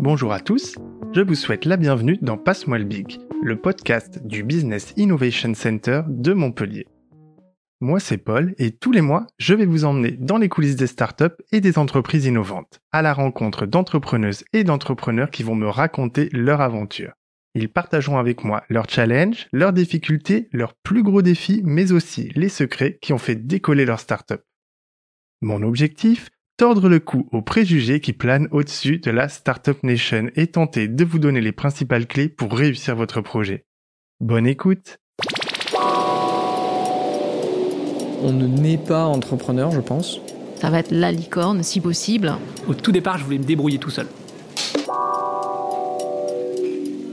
Bonjour à tous, je vous souhaite la bienvenue dans Passe-moi le Big, le podcast du Business Innovation Center de Montpellier. Moi c'est Paul et tous les mois je vais vous emmener dans les coulisses des startups et des entreprises innovantes, à la rencontre d'entrepreneuses et d'entrepreneurs qui vont me raconter leur aventure. Ils partageront avec moi leurs challenges, leurs difficultés, leurs plus gros défis, mais aussi les secrets qui ont fait décoller leur startup. Mon objectif tordre le cou aux préjugés qui planent au-dessus de la Startup Nation et tenter de vous donner les principales clés pour réussir votre projet. Bonne écoute On ne naît pas entrepreneur, je pense. Ça va être la licorne, si possible. Au tout départ, je voulais me débrouiller tout seul.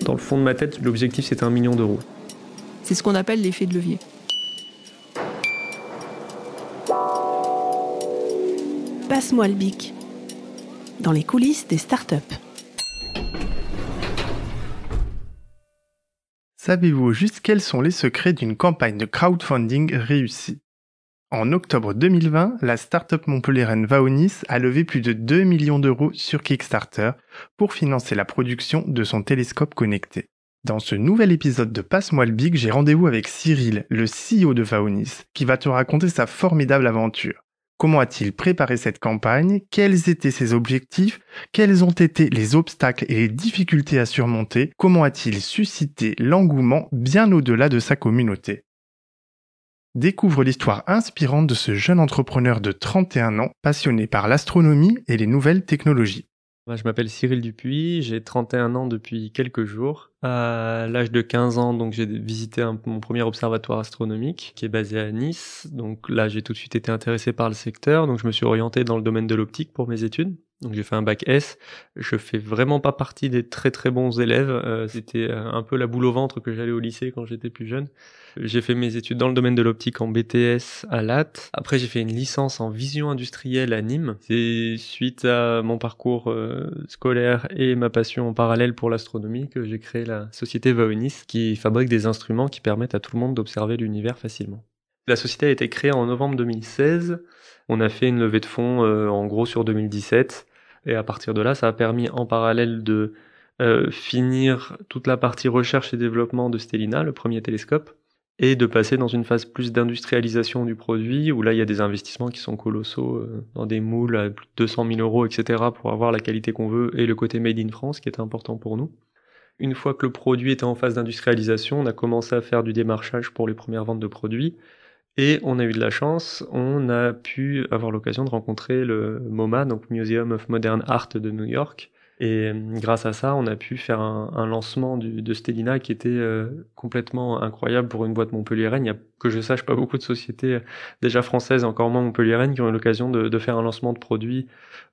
Dans le fond de ma tête, l'objectif c'était un million d'euros. C'est ce qu'on appelle l'effet de levier. Passe-moi le bic. Dans les coulisses des startups. Savez-vous juste quels sont les secrets d'une campagne de crowdfunding réussie? En octobre 2020, la startup montpelliéraine Vaonis a levé plus de 2 millions d'euros sur Kickstarter pour financer la production de son télescope connecté. Dans ce nouvel épisode de Passe-moi le Big, j'ai rendez-vous avec Cyril, le CEO de Vaonis, qui va te raconter sa formidable aventure. Comment a-t-il préparé cette campagne? Quels étaient ses objectifs? Quels ont été les obstacles et les difficultés à surmonter? Comment a-t-il suscité l'engouement bien au-delà de sa communauté? Découvre l'histoire inspirante de ce jeune entrepreneur de 31 ans passionné par l'astronomie et les nouvelles technologies. Je m'appelle Cyril Dupuis, j'ai 31 ans depuis quelques jours. À l'âge de 15 ans, j'ai visité mon premier observatoire astronomique qui est basé à Nice. Donc là, j'ai tout de suite été intéressé par le secteur, donc je me suis orienté dans le domaine de l'optique pour mes études. Donc j'ai fait un bac S. Je fais vraiment pas partie des très très bons élèves. Euh, c'était euh, un peu la boule au ventre que j'allais au lycée quand j'étais plus jeune. J'ai fait mes études dans le domaine de l'optique en BTS à LAT. Après j'ai fait une licence en vision industrielle à Nîmes. C'est suite à mon parcours euh, scolaire et ma passion en parallèle pour l'astronomie que j'ai créé la société Vaonis qui fabrique des instruments qui permettent à tout le monde d'observer l'univers facilement. La société a été créée en novembre 2016. On a fait une levée de fonds en gros sur 2017 et à partir de là, ça a permis en parallèle de euh, finir toute la partie recherche et développement de Stellina, le premier télescope, et de passer dans une phase plus d'industrialisation du produit, où là, il y a des investissements qui sont colossaux, euh, dans des moules à plus de 200 000 euros, etc., pour avoir la qualité qu'on veut, et le côté made in France, qui est important pour nous. Une fois que le produit était en phase d'industrialisation, on a commencé à faire du démarchage pour les premières ventes de produits. Et on a eu de la chance, on a pu avoir l'occasion de rencontrer le MoMA, donc Museum of Modern Art de New York. Et euh, grâce à ça, on a pu faire un, lancement de Stellina qui était euh, complètement incroyable pour une boîte montpelliéraine. Il y a que je sache pas beaucoup de sociétés euh, déjà françaises, encore moins montpelliéraines, qui ont eu l'occasion de, de, faire un lancement de produits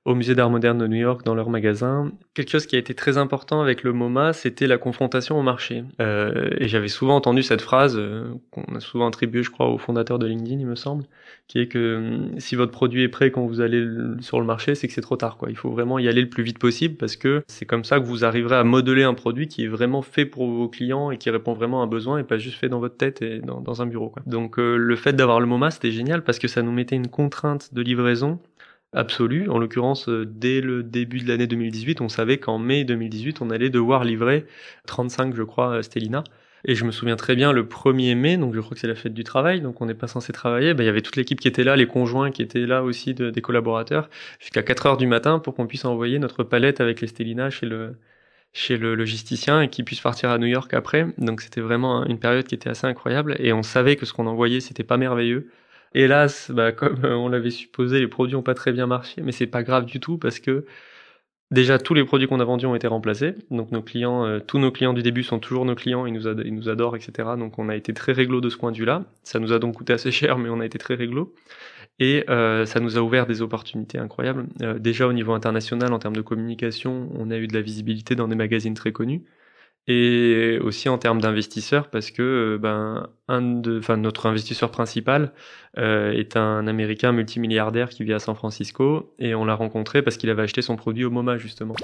au Musée d'Art moderne de New York dans leur magasin. Quelque chose qui a été très important avec le MoMA, c'était la confrontation au marché. Euh, et j'avais souvent entendu cette phrase euh, qu'on a souvent attribuée, je crois, au fondateur de LinkedIn, il me semble, qui est que euh, si votre produit est prêt quand vous allez sur le marché, c'est que c'est trop tard. Quoi. Il faut vraiment y aller le plus vite possible parce que c'est comme ça que vous arriverez à modeler un produit qui est vraiment fait pour vos clients et qui répond vraiment à un besoin et pas juste fait dans votre tête et dans, un bureau. Quoi. Donc euh, le fait d'avoir le MoMA, c'était génial parce que ça nous mettait une contrainte de livraison absolue. En l'occurrence, euh, dès le début de l'année 2018, on savait qu'en mai 2018, on allait devoir livrer 35, je crois, Stellina. Et je me souviens très bien le 1er mai, donc je crois que c'est la fête du travail, donc on n'est pas censé travailler. Ben, il y avait toute l'équipe qui était là, les conjoints qui étaient là aussi, des collaborateurs, jusqu'à 4 heures du matin pour qu'on puisse envoyer notre palette avec les Stellina chez le, chez le logisticien et qui puisse partir à New York après. Donc c'était vraiment une période qui était assez incroyable et on savait que ce qu'on envoyait c'était pas merveilleux. Hélas, bah, comme on l'avait supposé, les produits ont pas très bien marché, mais c'est pas grave du tout parce que déjà tous les produits qu'on a vendus ont été remplacés. Donc nos clients, euh, tous nos clients du début sont toujours nos clients, ils nous, adorent, etc. Donc on a été très réglo de ce point de vue-là. Ça nous a donc coûté assez cher, mais on a été très réglo. Et euh, ça nous a ouvert des opportunités incroyables. Euh, déjà au niveau international, en termes de communication, on a eu de la visibilité dans des magazines très connus. Et aussi en termes d'investisseurs, parce que euh, ben, un de, enfin, notre investisseur principal euh, est un Américain multimilliardaire qui vit à San Francisco, et on l'a rencontré parce qu'il avait acheté son produit au MoMA justement.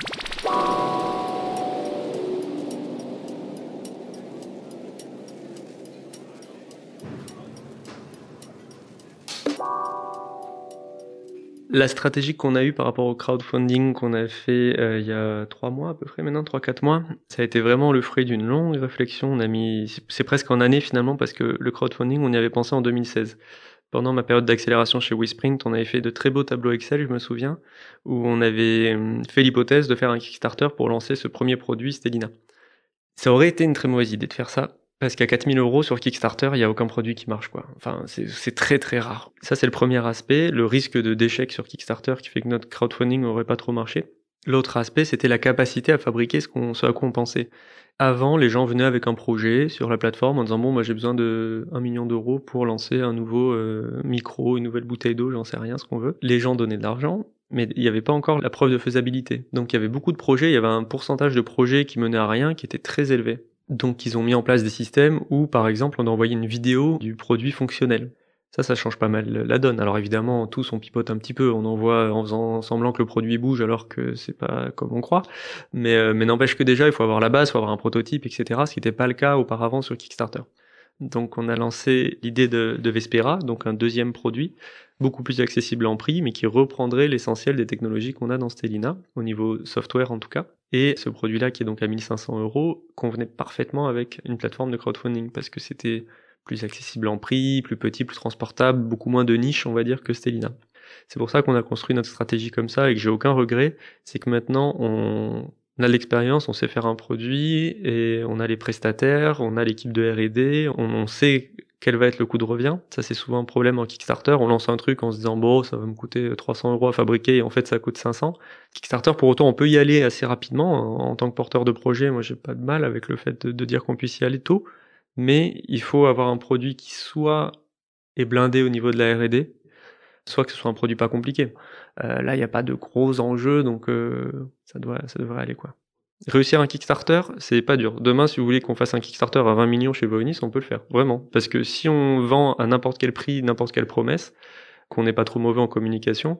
La stratégie qu'on a eue par rapport au crowdfunding qu'on a fait euh, il y a trois mois à peu près maintenant, trois quatre mois, ça a été vraiment le fruit d'une longue réflexion. On a mis, c'est presque en année finalement parce que le crowdfunding on y avait pensé en 2016. Pendant ma période d'accélération chez WeSprint, on avait fait de très beaux tableaux Excel, je me souviens, où on avait hum, fait l'hypothèse de faire un Kickstarter pour lancer ce premier produit Stellina. Ça aurait été une très mauvaise idée de faire ça parce qu'à 4000 euros sur Kickstarter, il n'y a aucun produit qui marche, quoi. Enfin, c'est très très rare. Ça, c'est le premier aspect, le risque de d'échec sur Kickstarter qui fait que notre crowdfunding n'aurait pas trop marché. L'autre aspect, c'était la capacité à fabriquer ce, qu'on, à quoi on pensait. Avant, les gens venaient avec un projet sur la plateforme en disant bon, moi j'ai besoin de 1 million d'euros pour lancer un nouveau euh, micro, une nouvelle bouteille d'eau, j'en sais rien, ce qu'on veut. Les gens donnaient de l'argent, mais il n'y avait pas encore la preuve de faisabilité. Donc il y avait beaucoup de projets, il y avait un pourcentage de projets qui menaient à rien qui était très élevé. Donc ils ont mis en place des systèmes où par exemple on a envoyé une vidéo du produit fonctionnel. Ça, ça change pas mal la donne. Alors évidemment, tous on pipote un petit peu, on envoie en faisant semblant que le produit bouge alors que c'est pas comme on croit. Mais, euh, n'empêche que déjà, il faut avoir la base, il faut avoir un prototype, etc. Ce qui n'était pas le cas auparavant sur Kickstarter. Donc on a lancé l'idée de Vespera, donc un deuxième produit, beaucoup plus accessible en prix, mais qui reprendrait l'essentiel des technologies qu'on a dans Stellina, au niveau software en tout cas. Et ce produit-là, qui est donc à 1500 euros, convenait parfaitement avec une plateforme de crowdfunding, parce que c'était plus accessible en prix, plus petit, plus transportable, beaucoup moins de niche, on va dire, que Stellina. C'est pour ça qu'on a construit notre stratégie comme ça et que j'ai aucun regret. C'est que maintenant, on a l'expérience, on sait faire un produit et on a les prestataires, on a l'équipe de R&D, on, sait quel va être le coût de revient. Ça, c'est souvent un problème en Kickstarter. On lance un truc en se disant, bon, ça va me coûter 300 euros à fabriquer et en fait, ça coûte 500. Kickstarter, pour autant, on peut y aller assez rapidement. En, tant que porteur de projet, moi, j'ai pas de mal avec le fait de, dire qu'on puisse y aller tôt. Mais il faut avoir un produit qui soit est blindé au niveau de la R&D, soit que ce soit un produit pas compliqué. Euh, là, il n'y a pas de gros enjeux, donc euh, ça, ça devrait aller quoi. Réussir un Kickstarter, c'est pas dur. Demain, si vous voulez qu'on fasse un Kickstarter à 20 millions chez Voinis, on peut le faire, vraiment. Parce que si on vend à n'importe quel prix, n'importe quelle promesse, qu'on n'est pas trop mauvais en communication,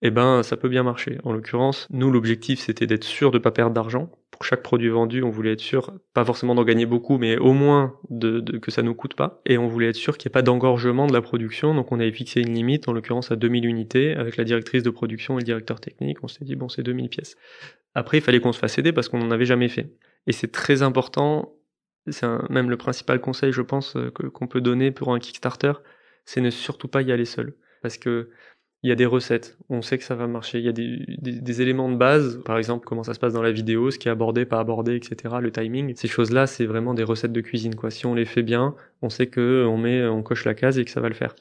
eh ben, ça peut bien marcher. En l'occurrence, nous, l'objectif, c'était d'être sûr de ne pas perdre d'argent. Pour chaque produit vendu, on voulait être sûr, pas forcément d'en gagner beaucoup, mais au moins que ça nous coûte pas. Et on voulait être sûr qu'il n'y ait pas d'engorgement de la production. Donc, on avait fixé une limite, en l'occurrence à 2000 unités, avec la directrice de production et le directeur technique. On s'est dit, bon, c'est 2000 pièces. Après, il fallait qu'on se fasse aider parce qu'on n'en avait jamais fait. Et c'est très important, c'est même le principal conseil, je pense, euh, qu'on peut donner pour un Kickstarter, c'est ne surtout pas y aller seul. Parce que il y a des recettes, on sait que ça va marcher, il y a des, des, éléments de base, par exemple comment ça se passe dans la vidéo, ce qui est abordé, pas abordé, etc., le timing. Ces choses-là, c'est vraiment des recettes de cuisine. Quoi. Si on les fait bien, on sait que on met, on coche la case et que ça va le faire.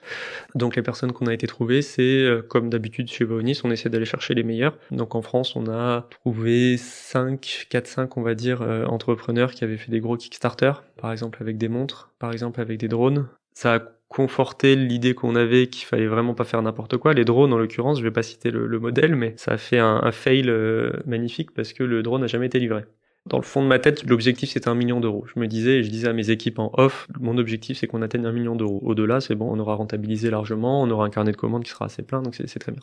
Donc les personnes qu'on a été trouvées, c'est euh, comme d'habitude chez Vaonis, on essaie d'aller chercher les meilleurs. Donc en France, on a trouvé 5, 4, 5, on va dire, euh, entrepreneurs qui avaient fait des gros Kickstarter, par exemple avec des montres, par exemple avec des drones. Ça a conforter l'idée qu'on avait qu'il fallait vraiment pas faire n'importe quoi. Les drones, en l'occurrence, je vais pas citer le, modèle, mais ça a fait un, fail euh, magnifique parce que le drone n'a jamais été livré. Dans le fond de ma tête, l'objectif c'était un million d'euros. Je me disais, je disais à mes équipes en off, mon objectif c'est qu'on atteigne un million d'euros. Au-delà, c'est bon, on aura rentabilisé largement, on aura un carnet de commandes qui sera assez plein, donc c'est très bien.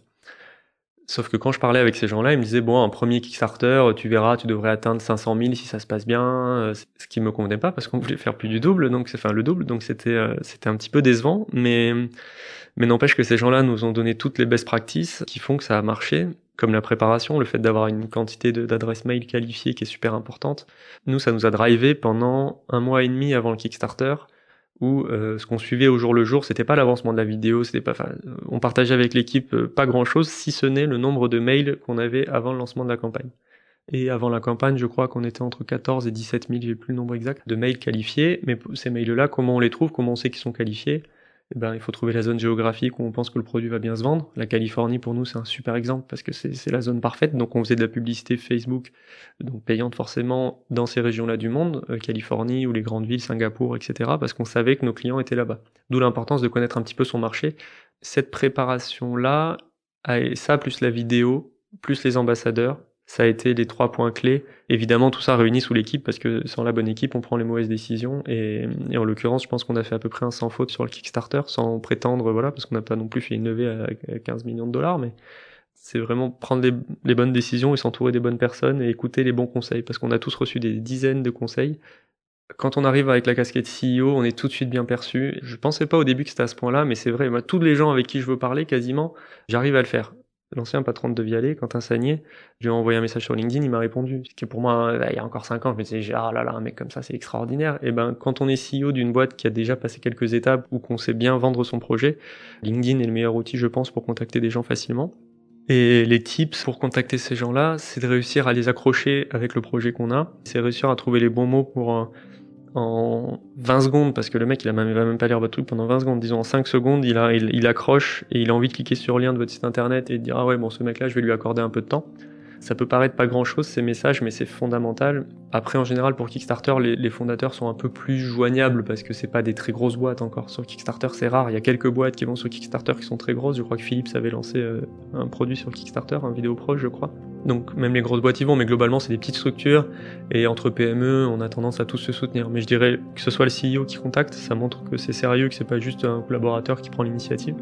Sauf que quand je parlais avec ces gens-là, ils me disaient bon, un premier Kickstarter, tu verras, tu devrais atteindre 500 000 si ça se passe bien. Euh, ce qui me convenait pas parce qu'on voulait faire plus du double, donc c'est enfin le double, donc c'était euh, c'était un petit peu décevant, mais mais n'empêche que ces gens-là nous ont donné toutes les best practices qui font que ça a marché, comme la préparation, le fait d'avoir une quantité d'adresses mail qualifiées qui est super importante. Nous, ça nous a drivé pendant un mois et demi avant le Kickstarter où euh, ce qu'on suivait au jour le jour, c'était pas l'avancement de la vidéo, c'était pas, euh, on partageait avec l'équipe euh, pas grand chose, si ce n'est le nombre de mails qu'on avait avant le lancement de la campagne. Et avant la campagne, je crois qu'on était entre 14 et 17 000, j'ai plus le nombre exact, de mails qualifiés. Mais ces mails-là, comment on les trouve, comment on sait qu'ils sont qualifiés eh ben, il faut trouver la zone géographique où on pense que le produit va bien se vendre. La Californie, pour nous, c'est un super exemple parce que c'est la zone parfaite. Donc, on faisait de la publicité Facebook, donc payante forcément dans ces régions-là du monde, euh, Californie ou les grandes villes, Singapour, etc., parce qu'on savait que nos clients étaient là-bas. D'où l'importance de connaître un petit peu son marché. Cette préparation-là, ça plus la vidéo, plus les ambassadeurs, ça a été les trois points clés. Évidemment, tout ça réuni sous l'équipe parce que sans la bonne équipe, on prend les mauvaises décisions. Et, en l'occurrence, je pense qu'on a fait à peu près un sans faute sur le Kickstarter, sans prétendre, voilà, parce qu'on n'a pas non plus fait une levée à 15 millions de dollars, mais c'est vraiment prendre les, les, bonnes décisions et s'entourer des bonnes personnes et écouter les bons conseils parce qu'on a tous reçu des dizaines de conseils Quand on arrive avec la casquette CEO, on est tout de suite bien perçu. Je pensais pas au début que c'était à ce point-là, mais c'est vrai. Moi, tous les gens avec qui je veux parler, quasiment, j'arrive à le faire. L'ancien patron de Vialet, Quentin Sagnier, je lui ai envoyé un message sur LinkedIn, il m'a répondu. Ce qui pour moi, il y a encore cinq ans, je me disais, ah là là, un mec comme ça, c'est extraordinaire. Et ben, quand on est CEO d'une boîte qui a déjà passé quelques étapes ou qu'on sait bien vendre son projet, LinkedIn est le meilleur outil, je pense, pour contacter des gens facilement. Et les tips pour contacter ces gens-là, c'est de réussir à les accrocher avec le projet qu'on a. C'est réussir à trouver les bons mots pour euh, en 20 secondes, parce que le mec il va même pas lire votre truc pendant 20 secondes, disons en 5 secondes, il, accroche et il a envie de cliquer sur le lien de votre site internet et de dire ah ouais bon ce mec là je vais lui accorder un peu de temps. Ça peut paraître pas grand chose ces messages, mais c'est fondamental. Après, en général, pour Kickstarter, les, les, fondateurs sont un peu plus joignables parce que c'est pas des très grosses boîtes encore. Sur Kickstarter, c'est rare. Il y a quelques boîtes qui vont sur Kickstarter qui sont très grosses. Je crois que Philips avait lancé euh, un produit sur Kickstarter, un vidéo proche, je crois. Donc, même les grosses boîtes y vont, mais globalement, c'est des petites structures. Et entre PME, on a tendance à tous se soutenir. Mais je dirais que ce soit le CEO qui contacte, ça montre que c'est sérieux, que c'est pas juste un collaborateur qui prend l'initiative.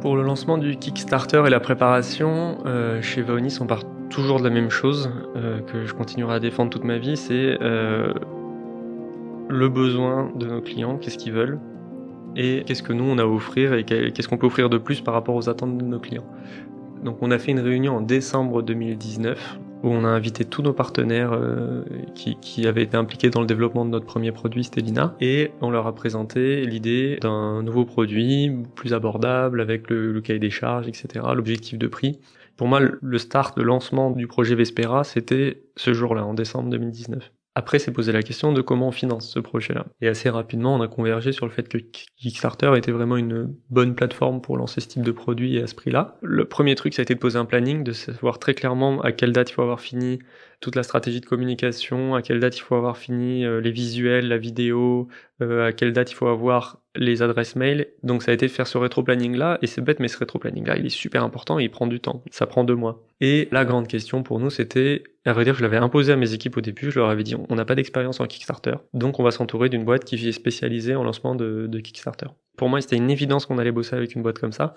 Pour le lancement du Kickstarter et la préparation, euh, chez Vaonis, on part toujours de la même chose euh, que je continuerai à défendre toute ma vie, c'est euh, le besoin de nos clients, qu'est-ce qu'ils veulent, et qu'est-ce que nous on a à offrir et qu'est-ce qu'on peut offrir de plus par rapport aux attentes de nos clients. Donc on a fait une réunion en décembre 2019 où on a invité tous nos partenaires euh, qui, qui, avaient été impliqués dans le développement de notre premier produit, Stellina, et on leur a présenté l'idée d'un nouveau produit plus abordable avec le, le cahier des charges, etc., l'objectif de prix. Pour moi, le start, le lancement du projet Vespera, c'était ce jour-là, en décembre 2019. Après, c'est poser la question de comment on finance ce projet-là. Et assez rapidement, on a convergé sur le fait que Kickstarter était vraiment une bonne plateforme pour lancer ce type de produit à ce prix-là. Le premier truc, ça a été de poser un planning, de savoir très clairement à quelle date il faut avoir fini toute la stratégie de communication, à quelle date il faut avoir fini euh, les visuels, la vidéo, euh, à quelle date il faut avoir les adresses mail. Donc ça a été de faire ce rétro-planning là, et c'est bête, mais ce rétro-planning là, il est super important et il prend du temps. Ça prend deux mois. Et la grande question pour nous, c'était, à vrai dire, je l'avais imposé à mes équipes au début, je leur avais dit, on n'a pas d'expérience en Kickstarter, donc on va s'entourer d'une boîte qui est spécialisée en lancement de, de Kickstarter. Pour moi, c'était une évidence qu'on allait bosser avec une boîte comme ça.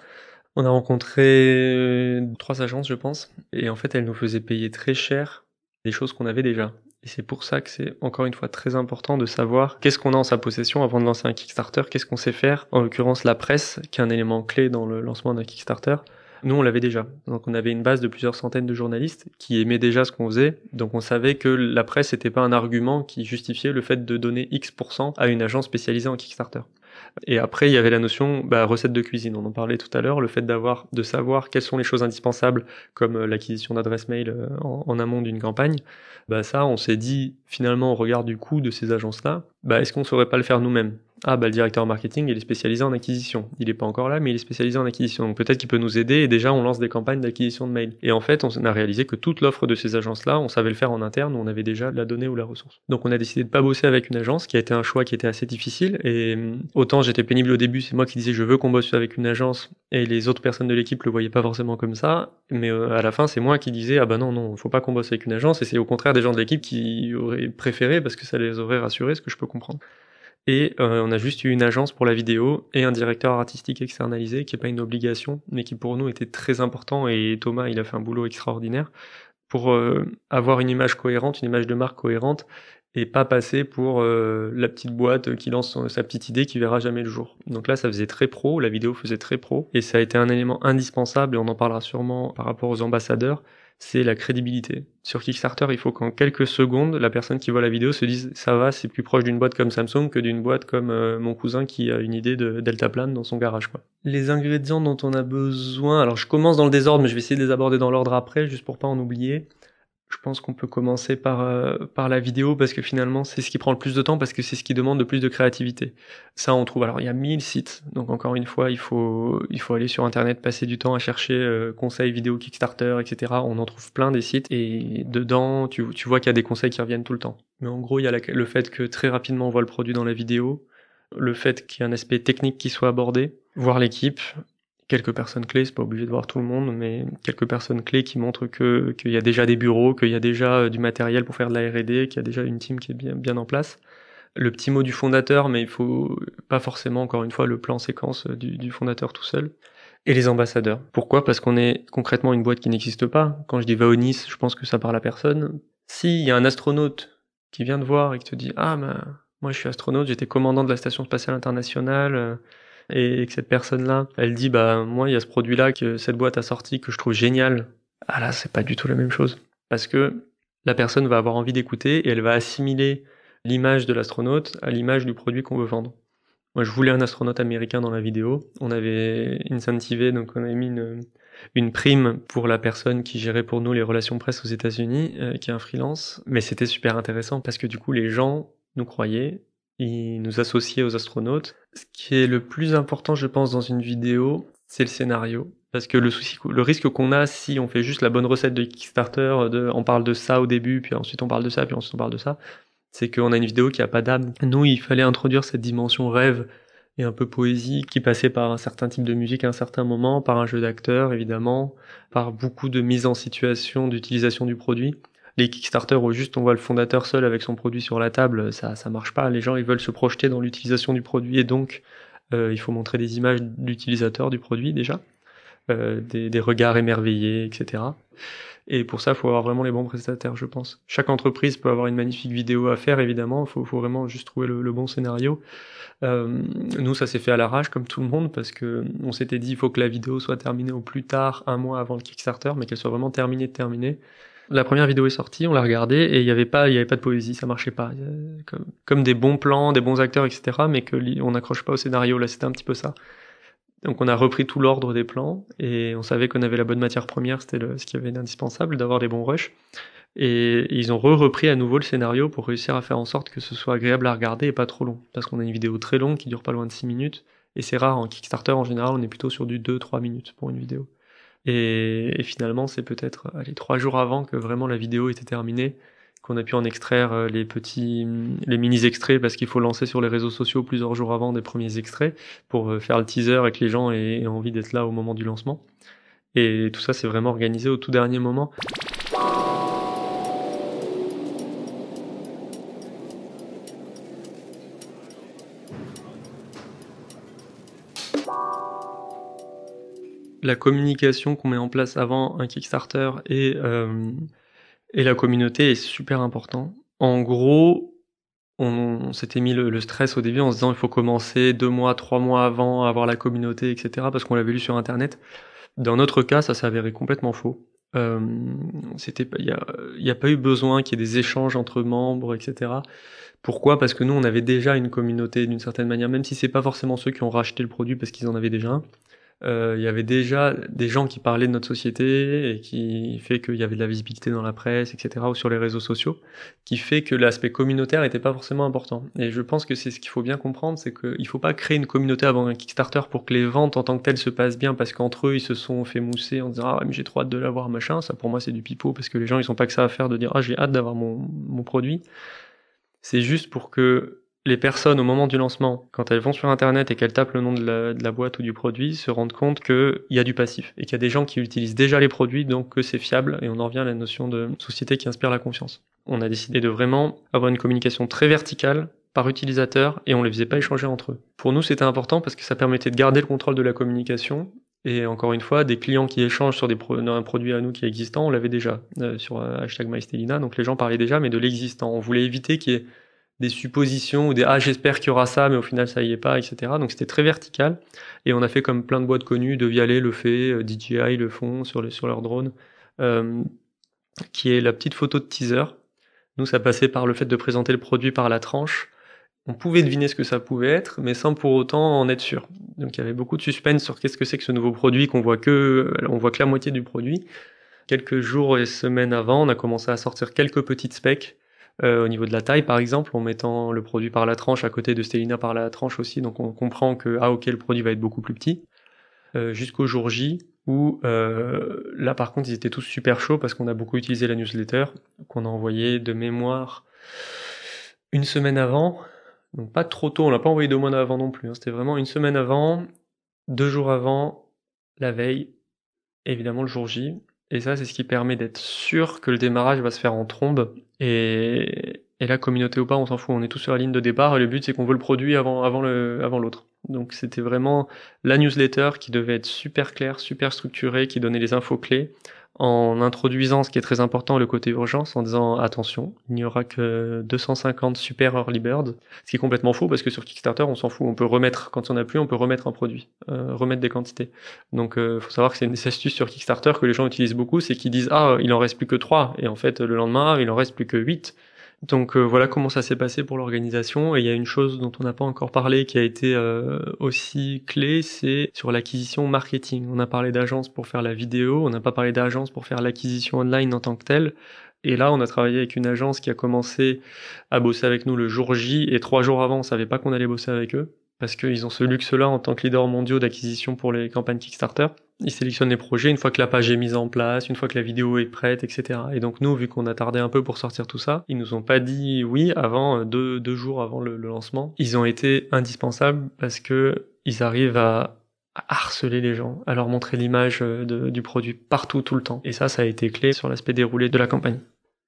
On a rencontré trois agences, je pense, et en fait, elles nous faisaient payer très cher des choses qu'on avait déjà. Et c'est pour ça que c'est encore une fois très important de savoir qu'est-ce qu'on a en sa possession avant de lancer un Kickstarter, qu'est-ce qu'on sait faire, en l'occurrence la presse, qui est un élément clé dans le lancement d'un Kickstarter. Nous, on l'avait déjà. Donc, on avait une base de plusieurs centaines de journalistes qui aimaient déjà ce qu'on faisait. Donc, on savait que la presse n'était pas un argument qui justifiait le fait de donner X% à une agence spécialisée en Kickstarter. Et après, il y avait la notion bah, recette de cuisine. On en parlait tout à l'heure. Le fait d'avoir, de savoir quelles sont les choses indispensables, comme euh, l'acquisition d'adresse mail euh, en, amont d'une campagne. Bah ça, on s'est dit finalement au regard du coût de ces agences-là, bah est-ce qu'on saurait pas le faire nous-mêmes? Ah bah le directeur marketing il est spécialisé en acquisition. Il est pas encore là mais il est spécialisé en acquisition. Donc peut-être qu'il peut nous aider et déjà on lance des campagnes d'acquisition de mails. Et en fait on a réalisé que toute l'offre de ces agences là on savait le faire en interne, on avait déjà la donnée ou la ressource. Donc on a décidé de pas bosser avec une agence qui a été un choix qui était assez difficile et hum, autant j'étais pénible au début, c'est moi qui disais je veux qu'on bosse avec une agence et les autres personnes de l'équipe le voyaient pas forcément comme ça, mais euh, à la fin c'est moi qui disais ah bah non non, faut pas qu'on bosse avec une agence et c'est au contraire des gens de l'équipe qui auraient préféré parce que ça les aurait rassurés, ce que je peux comprendre. Et euh, on a juste eu une agence pour la vidéo et un directeur artistique externalisé, qui n'est pas une obligation, mais qui pour nous était très important. Et Thomas, il a fait un boulot extraordinaire pour euh, avoir une image cohérente, une image de marque cohérente, et pas passer pour euh, la petite boîte qui lance sa petite idée qui verra jamais le jour. Donc là, ça faisait très pro, la vidéo faisait très pro, et ça a été un élément indispensable, et on en parlera sûrement par rapport aux ambassadeurs, c'est la crédibilité. Sur Kickstarter, il faut qu'en quelques secondes, la personne qui voit la vidéo se dise ça va, c'est plus proche d'une boîte comme Samsung que d'une boîte comme euh, mon cousin qui a une idée de deltaplane dans son garage. Quoi. Les ingrédients dont on a besoin, alors je commence dans le désordre, mais je vais essayer de les aborder dans l'ordre après, juste pour pas en oublier. Je pense qu'on peut commencer par, euh, par la vidéo parce que finalement c'est ce qui prend le plus de temps parce que c'est ce qui demande le plus de créativité. Ça on trouve. Alors il y a 1000 sites, donc encore une fois il faut, aller sur internet, passer du temps à chercher euh, conseils vidéo Kickstarter, etc. On en trouve plein des sites et dedans tu, tu vois qu'il y a des conseils qui reviennent tout le temps. Mais en gros il y a le fait que très rapidement on voit le produit dans la vidéo, le fait qu'il y ait un aspect technique qui soit abordé, voir l'équipe, quelques personnes clés, c'est pas obligé de voir tout le monde, mais quelques personnes clés qui montrent que qu'il y a déjà des bureaux, qu'il y a déjà euh, du matériel pour faire de la R&D, qu'il y a déjà une team qui est bien bien en place. le petit mot du fondateur, mais il faut pas forcément, encore une fois, le plan séquence du, du fondateur tout seul. Et les ambassadeurs. Pourquoi? Parce qu'on est concrètement une boîte qui n'existe pas. Quand je dis va au Nice, je pense que ça parle à personne. S'il y a un astronaute qui vient te voir et qui te dit Ah, ben, moi je suis astronaute, j'étais commandant de la Station spatiale internationale, euh, et que cette personne-là, elle dit Bah, moi, il y a ce produit-là que cette boîte a sorti que je trouve génial. Ah là, c'est pas du tout la même chose. Parce que la personne va avoir envie d'écouter et elle va assimiler l'image de l'astronaute à l'image du produit qu'on veut vendre. Moi, je voulais un astronaute américain dans la vidéo. On avait incentivé, donc on avait mis une, prime pour la personne qui gérait pour nous les relations presse aux États-Unis, euh, qui est un freelance. Mais c'était super intéressant parce que du coup, les gens nous croyaient, ils nous associaient aux astronautes. Ce qui est le plus important, je pense, dans une vidéo, c'est le scénario. Parce que le souci, le risque qu'on a si on fait juste la bonne recette de Kickstarter, de, on parle de ça au début, puis ensuite on parle de ça, puis ensuite on parle de ça, c'est qu'on a une vidéo qui a pas d'âme. Nous, il fallait introduire cette dimension rêve et un peu poésie qui passait par un certain type de musique à un certain moment, par un jeu d'acteurs évidemment, par beaucoup de mise en situation d'utilisation du produit. Les Kickstarter où juste on voit le fondateur seul avec son produit sur la table, ça ça marche pas. Les gens ils veulent se projeter dans l'utilisation du produit et donc euh, il faut montrer des images d'utilisateurs du produit déjà, euh, des, des regards émerveillés, etc. Et pour ça, il faut avoir vraiment les bons prestataires, je pense. Chaque entreprise peut avoir une magnifique vidéo à faire, évidemment. Il faut, faut, vraiment juste trouver le, bon scénario. Euh, nous, ça s'est fait à l'arrache, comme tout le monde, parce que on s'était dit, il faut que la vidéo soit terminée au plus tard, un mois avant le Kickstarter, mais qu'elle soit vraiment terminée, terminée. La première vidéo est sortie, on l'a regardée, et il n'y avait pas, il y avait pas de poésie, ça marchait pas. Comme, des bons plans, des bons acteurs, etc., mais que on n'accroche pas au scénario. Là, c'était un petit peu ça. Donc on a repris tout l'ordre des plans et on savait qu'on avait la bonne matière première, c'était ce qu'il y avait d'indispensable, d'avoir des bons rushs. Et ils ont re-repris à nouveau le scénario pour réussir à faire en sorte que ce soit agréable à regarder et pas trop long. Parce qu'on a une vidéo très longue qui dure pas loin de 6 minutes. Et c'est rare, en Kickstarter en général, on est plutôt sur du 2-3 minutes pour une vidéo. Et, finalement, c'est peut-être allez, 3 jours avant que vraiment la vidéo était terminée qu'on a pu en extraire euh, les petits, les mini extraits parce qu'il faut lancer sur les réseaux sociaux plusieurs jours avant des premiers extraits pour euh, faire le teaser et que les gens aient envie d'être là au moment du lancement. Et tout ça, c'est vraiment organisé au tout dernier moment. La communication qu'on met en place avant un Kickstarter et euh, et la communauté est super important. En gros, on, s'était mis le, stress au début en se disant il faut commencer deux mois, trois mois avant avoir la communauté, etc. parce qu'on l'avait lu sur Internet. Dans notre cas, ça s'est avéré complètement faux. Euh, il n'y a, a, pas eu besoin qu'il y ait des échanges entre membres, etc. Pourquoi? Parce que nous, on avait déjà une communauté d'une certaine manière, même si c'est pas forcément ceux qui ont racheté le produit parce qu'ils en avaient déjà un il y avait déjà des gens qui parlaient de notre société et qui fait qu'il y avait de la visibilité dans la presse, etc., ou sur les réseaux sociaux, qui fait que l'aspect communautaire n'était pas forcément important. Et je pense que c'est ce qu'il faut bien comprendre, c'est qu'il ne faut pas créer une communauté avant un Kickstarter pour que les ventes en tant que telles se passent bien, parce qu'entre eux, ils se sont fait mousser en disant ah mais j'ai trop hâte de l'avoir machin. Ça pour moi c'est du pipeau parce que les gens ils sont pas que ça à faire de dire ah j'ai hâte d'avoir mon, mon produit. C'est juste pour que les personnes au moment du lancement, quand elles vont sur Internet et qu'elles tapent le nom de la, boîte ou du produit, se rendent compte qu'il y a du passif et qu'il y a des gens qui utilisent déjà les produits, donc que c'est fiable et on en revient à la notion de société qui inspire la confiance. On a décidé de vraiment avoir une communication très verticale par utilisateur et on les faisait pas échanger entre eux. Pour nous, c'était important parce que ça permettait de garder le contrôle de la communication et encore une fois, des clients qui échangent sur un produit à nous qui est existant, on l'avait déjà euh, sur euh, hashtag MyStelina, donc les gens parlaient déjà, mais de l'existant. On voulait éviter qu'il y ait des suppositions ou des ah j'espère qu'il y aura ça mais au final ça y est pas etc donc c'était très vertical. Et on a fait comme plein de boîtes connues de Vialet le fait euh, DJI le font sur, les, sur leur drone euh, qui est la petite photo de teaser. Nous ça passait par le fait de présenter le produit par la tranche. On pouvait deviner ce que ça pouvait être mais sans pour autant en être sûr. Donc il y avait beaucoup de suspense sur qu'est-ce que c'est que ce nouveau produit qu'on voit que on voit que la moitié du produit. Quelques jours et semaines avant on a commencé à sortir quelques petites specs euh, au niveau de la taille, par exemple, en mettant le produit par la tranche à côté de Stellina par la tranche aussi, donc on comprend que ah ok le produit va être beaucoup plus petit. Euh, Jusqu'au jour J où euh, là par contre ils étaient tous super chauds parce qu'on a beaucoup utilisé la newsletter qu'on a envoyé de mémoire une semaine avant, donc pas trop tôt, on l'a pas envoyé deux mois avant non plus, hein. c'était vraiment une semaine avant, deux jours avant, la veille, évidemment le jour J, et ça, c'est ce qui permet d'être sûr que le démarrage va se faire en trombe. Et, Et là, communauté ou pas, on s'en fout. On est tous sur la ligne de départ et le but, c'est qu'on veut le produit avant, avant le, avant l'autre. Donc, c'était vraiment la newsletter qui devait être super claire, super structurée, qui donnait les infos clés en introduisant ce qui est très important, le côté urgence, en disant attention, il n'y aura que 250 super early bird, ce qui est complètement faux parce que sur Kickstarter, on s'en fout, on peut remettre, quand on a plus, on peut remettre un produit, euh, remettre des quantités. Donc, euh, faut savoir que c'est une des astuces sur Kickstarter que les gens utilisent beaucoup, c'est qu'ils disent ah, il en reste plus que 3, et en fait, le lendemain, il en reste plus que 8. Donc euh, voilà comment ça s'est passé pour l'organisation. Et il y a une chose dont on n'a pas encore parlé qui a été euh, aussi clé, c'est sur l'acquisition marketing. On a parlé d'agence pour faire la vidéo, on n'a pas parlé d'agence pour faire l'acquisition online en tant que telle. Et là, on a travaillé avec une agence qui a commencé à bosser avec nous le jour J, et trois jours avant, on savait pas qu'on allait bosser avec eux parce qu'ils ont ce luxe-là en tant que leader mondiaux d'acquisition pour les campagnes Kickstarter. Ils sélectionnent les projets une fois que la page est mise en place, une fois que la vidéo est prête, etc. Et donc nous, vu qu'on a tardé un peu pour sortir tout ça, ils nous ont pas dit oui avant euh, deux, jours avant le, lancement. Ils ont été indispensables parce que ils arrivent à harceler les gens, à leur montrer l'image euh, du produit partout, tout le temps. Et ça, ça a été clé sur l'aspect déroulé de la campagne.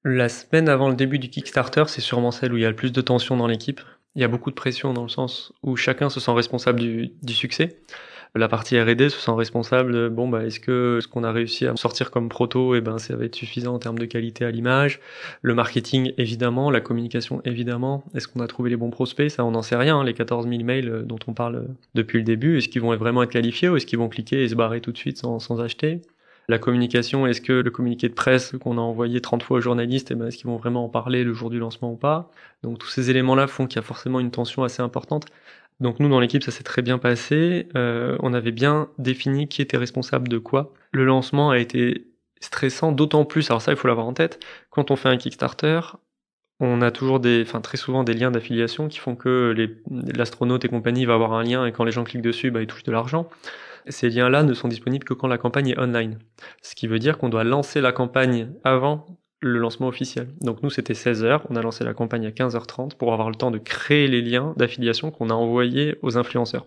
La semaine avant le début du Kickstarter, c'est sûrement celle où il y a le plus de tension dans l'équipe il y a beaucoup de pression dans le sens où chacun se sent responsable du, succès. La partie R&D se sent responsable de, bon bah est-ce que ce qu'on a réussi à sortir comme proto et eh ben ça va être suffisant en termes de qualité à l'image, le marketing évidemment, la communication évidemment, est-ce qu'on a trouvé les bons prospects, ça on n'en sait rien, les 14 000 mails dont on parle depuis le début, est-ce qu'ils vont vraiment être qualifiés ou est-ce qu'ils vont cliquer et se barrer tout de suite sans, sans acheter? La communication, est-ce que le communiqué de presse qu'on a envoyé 30 fois aux journalistes, eh ben, est-ce qu'ils vont vraiment en parler le jour du lancement ou pas? Donc tous ces éléments-là font qu'il y a forcément une tension assez importante. Donc nous, dans l'équipe, ça s'est très bien passé. Euh, on avait bien défini qui était responsable de quoi. Le lancement a été stressant, d'autant plus, alors ça, il faut l'avoir en tête, quand on fait un Kickstarter, on a toujours des, enfin très souvent des liens d'affiliation qui font que l'astronaute et compagnie va avoir un lien et quand les gens cliquent dessus, bah, ils touchent de l'argent. Ces liens-là ne sont disponibles que quand la campagne est online. Ce qui veut dire qu'on doit lancer la campagne avant le lancement officiel. Donc nous, c'était 16h, on a lancé la campagne à 15h30 pour avoir le temps de créer les liens d'affiliation qu'on a envoyés aux influenceurs.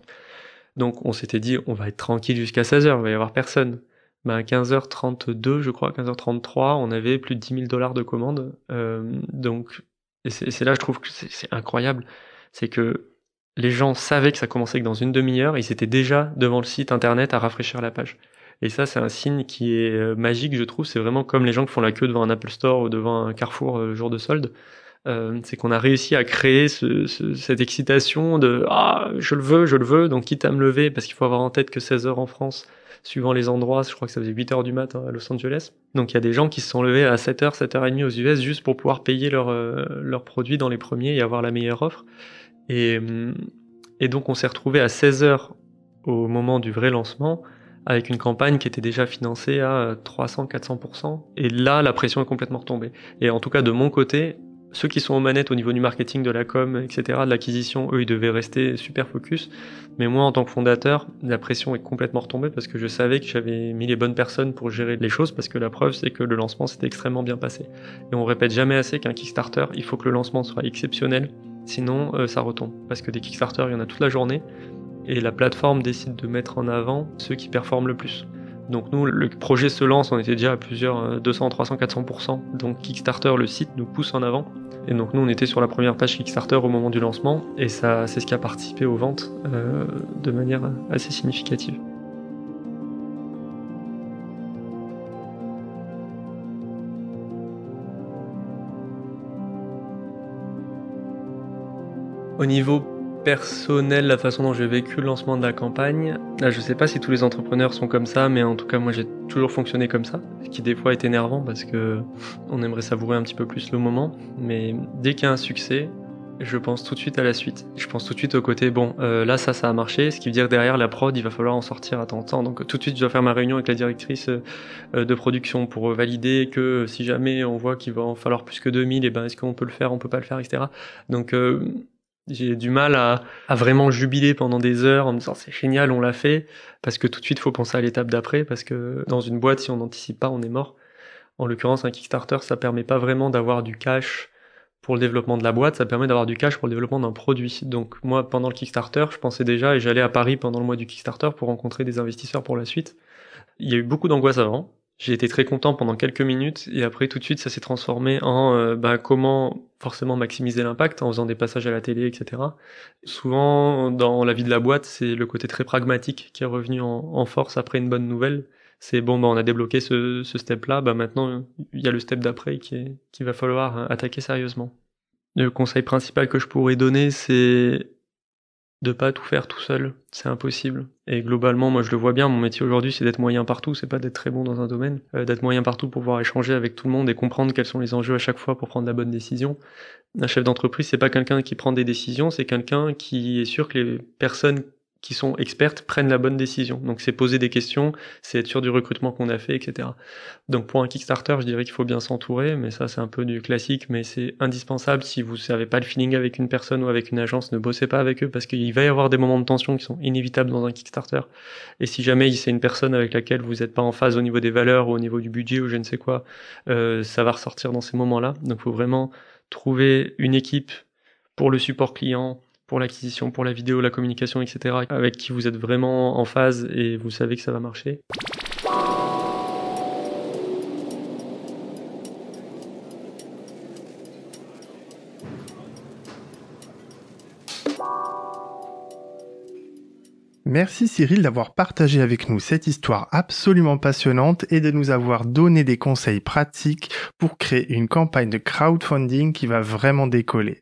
Donc on s'était dit, on va être tranquille jusqu'à 16h, il va y avoir personne. Ben, à 15h32, je crois, 15h33, on avait plus de 10 000 dollars de commandes. Euh, donc, et c'est là, je trouve que c'est incroyable. C'est que les gens savaient que ça commençait que dans une demi-heure, ils étaient déjà devant le site internet à rafraîchir la page. Et ça, c'est un signe qui est euh, magique, je trouve. C'est vraiment comme les gens qui font la queue devant un Apple Store ou devant un Carrefour euh, jour de solde. Euh, c'est qu'on a réussi à créer cette excitation de ah je le veux, je le veux, donc quitte à me lever parce qu'il faut avoir en tête que 16 heures en France, suivant les endroits, je crois que ça faisait 8 heures du matin à Los Angeles. Donc il y a des gens qui se sont levés à 7 heures, 7 heures et demie aux US juste pour pouvoir payer leurs leur produits dans les premiers et avoir la meilleure offre. Et, et donc on s'est retrouvé à 16h au moment du vrai lancement avec une campagne qui était déjà financée à 300-400%. Et là, la pression est complètement retombée. Et en tout cas, de mon côté, ceux qui sont aux manettes au niveau du marketing, de la com, etc., de l'acquisition, eux, ils devaient rester super focus. Mais moi, en tant que fondateur, la pression est complètement retombée parce que je savais que j'avais mis les bonnes personnes pour gérer les choses parce que la preuve, c'est que le lancement s'était extrêmement bien passé. Et on répète jamais assez qu'un Kickstarter, il faut que le lancement soit exceptionnel Sinon, euh, ça retombe. Parce que des Kickstarter, il y en a toute la journée. Et la plateforme décide de mettre en avant ceux qui performent le plus. Donc nous, le projet se lance, on était déjà à plusieurs 200, 300, 400%. Donc Kickstarter, le site, nous pousse en avant. Et donc nous, on était sur la première page Kickstarter au moment du lancement. Et ça, c'est ce qui a participé aux ventes euh, de manière assez significative. Au niveau personnel, la façon dont j'ai vécu le lancement de la campagne, là, je sais pas si tous les entrepreneurs sont comme ça, mais en tout cas moi j'ai toujours fonctionné comme ça, ce qui des fois est énervant parce que on aimerait savourer un petit peu plus le moment, mais dès qu'il y a un succès, je pense tout de suite à la suite. Je pense tout de suite au côté, bon, euh, là, ça, ça a marché, ce qui veut dire derrière la prod, il va falloir en sortir à temps temps. Donc tout de suite, je dois faire ma réunion avec la directrice euh, de production pour valider que si jamais on voit qu'il va en falloir plus que 2000, et eh ben est-ce qu'on peut le faire, on peut pas le faire, etc. Donc euh, j'ai du mal à, à, vraiment jubiler pendant des heures en me disant c'est génial, on l'a fait, parce que tout de suite, faut penser à l'étape d'après, parce que dans une boîte, si on n'anticipe pas, on est mort. En l'occurrence, un Kickstarter, ça permet pas vraiment d'avoir du cash pour le développement de la boîte, ça permet d'avoir du cash pour le développement d'un produit. Donc moi, pendant le Kickstarter, je pensais déjà, et j'allais à Paris pendant le mois du Kickstarter pour rencontrer des investisseurs pour la suite. Il y a eu beaucoup d'angoisse avant, J'ai été très content pendant quelques minutes et après tout de suite ça s'est transformé en euh, bah, comment forcément maximiser l'impact en faisant des passages à la télé, etc. Souvent dans la vie de la boîte, c'est le côté très pragmatique qui est revenu en, force après une bonne nouvelle. C'est bon, bah, on a débloqué ce, ce step-là, bah, maintenant il y a le step d'après qui, qui va falloir attaquer sérieusement. Le conseil principal que je pourrais donner, c'est de pas tout faire tout seul, c'est impossible. Et globalement, moi je le vois bien, mon métier aujourd'hui c'est d'être moyen partout, c'est pas d'être très bon dans un domaine, euh, d'être moyen partout pour pouvoir échanger avec tout le monde et comprendre quels sont les enjeux à chaque fois pour prendre la bonne décision. Un chef d'entreprise, c'est pas quelqu'un qui prend des décisions, c'est quelqu'un qui est sûr que les personnes qui sont expertes prennent la bonne décision. Donc c'est poser des questions, c'est être sûr du recrutement qu'on a fait, etc. Donc pour un Kickstarter, je dirais qu'il faut bien s'entourer, mais ça c'est un peu du classique, mais c'est indispensable. Si vous n'avez pas le feeling avec une personne ou avec une agence, ne bossez pas avec eux parce qu'il va y avoir des moments de tension qui sont inévitables dans un Kickstarter. Et si jamais c'est une personne avec laquelle vous n'êtes pas en phase au niveau des valeurs ou au niveau du budget ou je ne sais quoi, euh, ça va ressortir dans ces moments-là. Donc il faut vraiment trouver une équipe pour le support client, pour l'acquisition, pour la vidéo, la communication, etc., avec qui vous êtes vraiment en phase et vous savez que ça va marcher. Merci Cyril d'avoir partagé avec nous cette histoire absolument passionnante et de nous avoir donné des conseils pratiques pour créer une campagne de crowdfunding qui va vraiment décoller.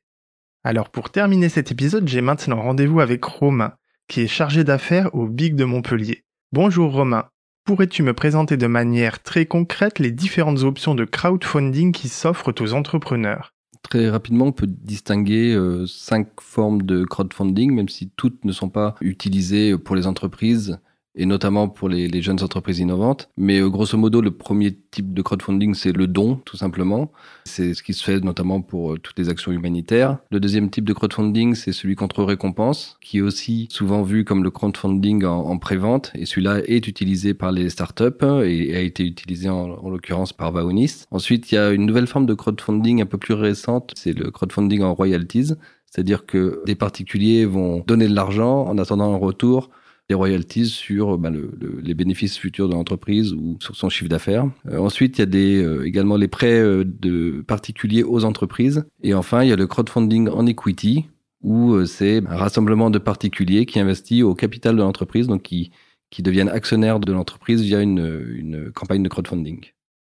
Alors pour terminer cet épisode, j'ai maintenant rendez-vous avec Romain, qui est chargé d'affaires au Big de Montpellier. Bonjour Romain, pourrais-tu me présenter de manière très concrète les différentes options de crowdfunding qui s'offrent aux entrepreneurs? Très rapidement, on peut distinguer euh, cinq formes de crowdfunding, même si toutes ne sont pas utilisées pour les entreprises et notamment pour les, jeunes entreprises innovantes. Mais euh, grosso modo, le premier type de crowdfunding, c'est le don, tout simplement. C'est ce qui se fait notamment pour euh, toutes les actions humanitaires. Le deuxième type de crowdfunding, c'est celui contre récompense, qui est aussi souvent vu comme le crowdfunding en, en pré-vente. Et celui-là est utilisé par les startups et a été utilisé en, en l'occurrence par Vaonis. Ensuite, il y a une nouvelle forme de crowdfunding un peu plus récente, c'est le crowdfunding en royalties. C'est-à-dire que des particuliers vont donner de l'argent en attendant un retour des royalties sur le, les bénéfices futurs de l'entreprise ou sur son chiffre d'affaires. Euh, ensuite, il y a euh, également les prêts euh, de particuliers aux entreprises. Et enfin, il y a le crowdfunding en equity, où c'est un rassemblement de particuliers qui investit au capital de l'entreprise, donc qui, qui deviennent actionnaires de l'entreprise via une, une campagne de crowdfunding.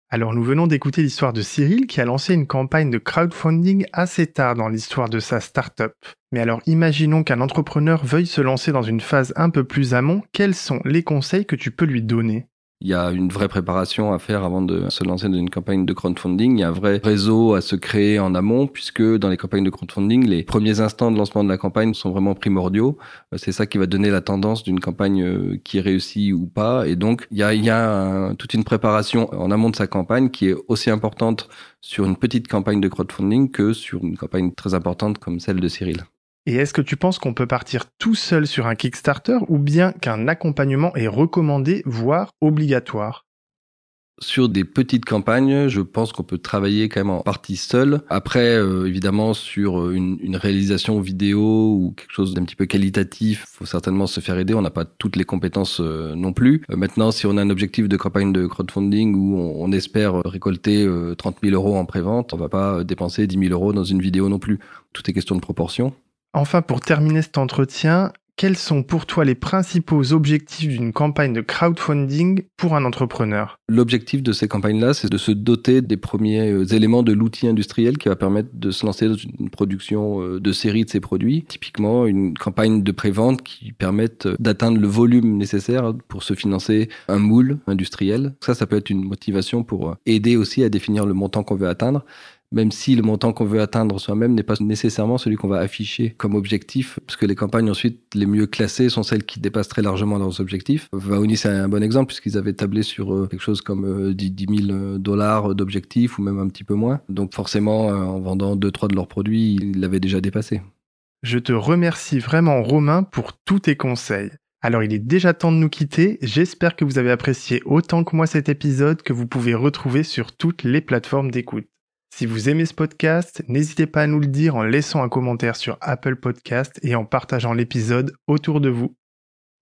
Alors nous venons d'écouter l'histoire de Cyril qui a lancé une campagne de crowdfunding assez tard dans l'histoire de sa startup. Mais alors imaginons qu'un entrepreneur veuille se lancer dans une phase un peu plus amont, quels sont les conseils que tu peux lui donner? Il y a une vraie préparation à faire avant de se lancer dans une campagne de crowdfunding. Il y a un vrai réseau à se créer en amont, puisque dans les campagnes de crowdfunding, les premiers instants de lancement de la campagne sont vraiment primordiaux. Euh, c'est ça qui va donner la tendance d'une campagne euh, qui réussit ou pas. Et donc, il y a, il y a toute une préparation en amont de sa campagne qui est aussi importante sur une petite campagne de crowdfunding que sur une campagne très importante comme celle de Cyril. Et est-ce que tu penses qu'on peut partir tout seul sur un Kickstarter ou bien qu'un accompagnement est recommandé, voire obligatoire? Sur des petites campagnes, je pense qu'on peut travailler quand même en partie seul. Après, euh, évidemment, sur euh, une, réalisation vidéo ou quelque chose d'un petit peu qualitatif, faut certainement se faire aider. On n'a pas toutes les compétences euh, non plus. maintenant, si on a un objectif de campagne de crowdfunding où on, espère récolter 30 000 euros en prévente, on va pas dépenser 10 000 euros dans une vidéo non plus. Tout est question de proportion. Enfin, pour terminer cet entretien, quels sont pour toi les principaux objectifs d'une campagne de crowdfunding pour un entrepreneur? L'objectif de ces campagnes-là, c'est de se doter des premiers euh, éléments de l'outil industriel qui va permettre de se lancer dans une production euh, de série de ces produits. Typiquement, une campagne de prévente qui permette euh, d'atteindre le volume nécessaire pour se financer un moule industriel. Ça, ça peut être une motivation pour aider aussi à définir le montant qu'on veut atteindre même si le montant qu'on veut atteindre soi-même n'est pas nécessairement celui qu'on va afficher comme objectif, parce que les campagnes ensuite les mieux classées sont celles qui dépassent très largement leurs objectifs. Vaoni, c'est un bon exemple, puisqu'ils avaient tablé sur euh, quelque chose comme 10, 10 000 dollars d'objectifs, ou même un petit peu moins. Donc forcément, euh, en vendant 2-3 de leurs produits, ils l'avaient déjà dépassé. Je te remercie vraiment Romain pour tous tes conseils. Alors il est déjà temps de nous quitter, j'espère que vous avez apprécié autant que moi cet épisode que vous pouvez retrouver sur toutes les plateformes d'écoute. Si vous aimez ce podcast, n'hésitez pas à nous le dire en laissant un commentaire sur Apple Podcast et en partageant l'épisode autour de vous.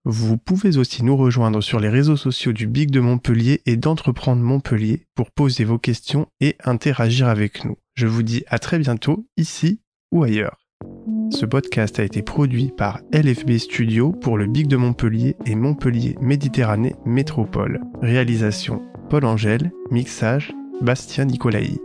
Vous pouvez aussi nous rejoindre sur les réseaux sociaux du Big de Montpellier et d'Entreprendre Montpellier pour poser vos questions et interagir avec nous. Je vous dis à très bientôt, ici ou ailleurs. Ce podcast a été produit par LFB Studio pour le Big de Montpellier et Montpellier Méditerranée Métropole. Réalisation Paul Angèle, mixage Bastien Nicolaï.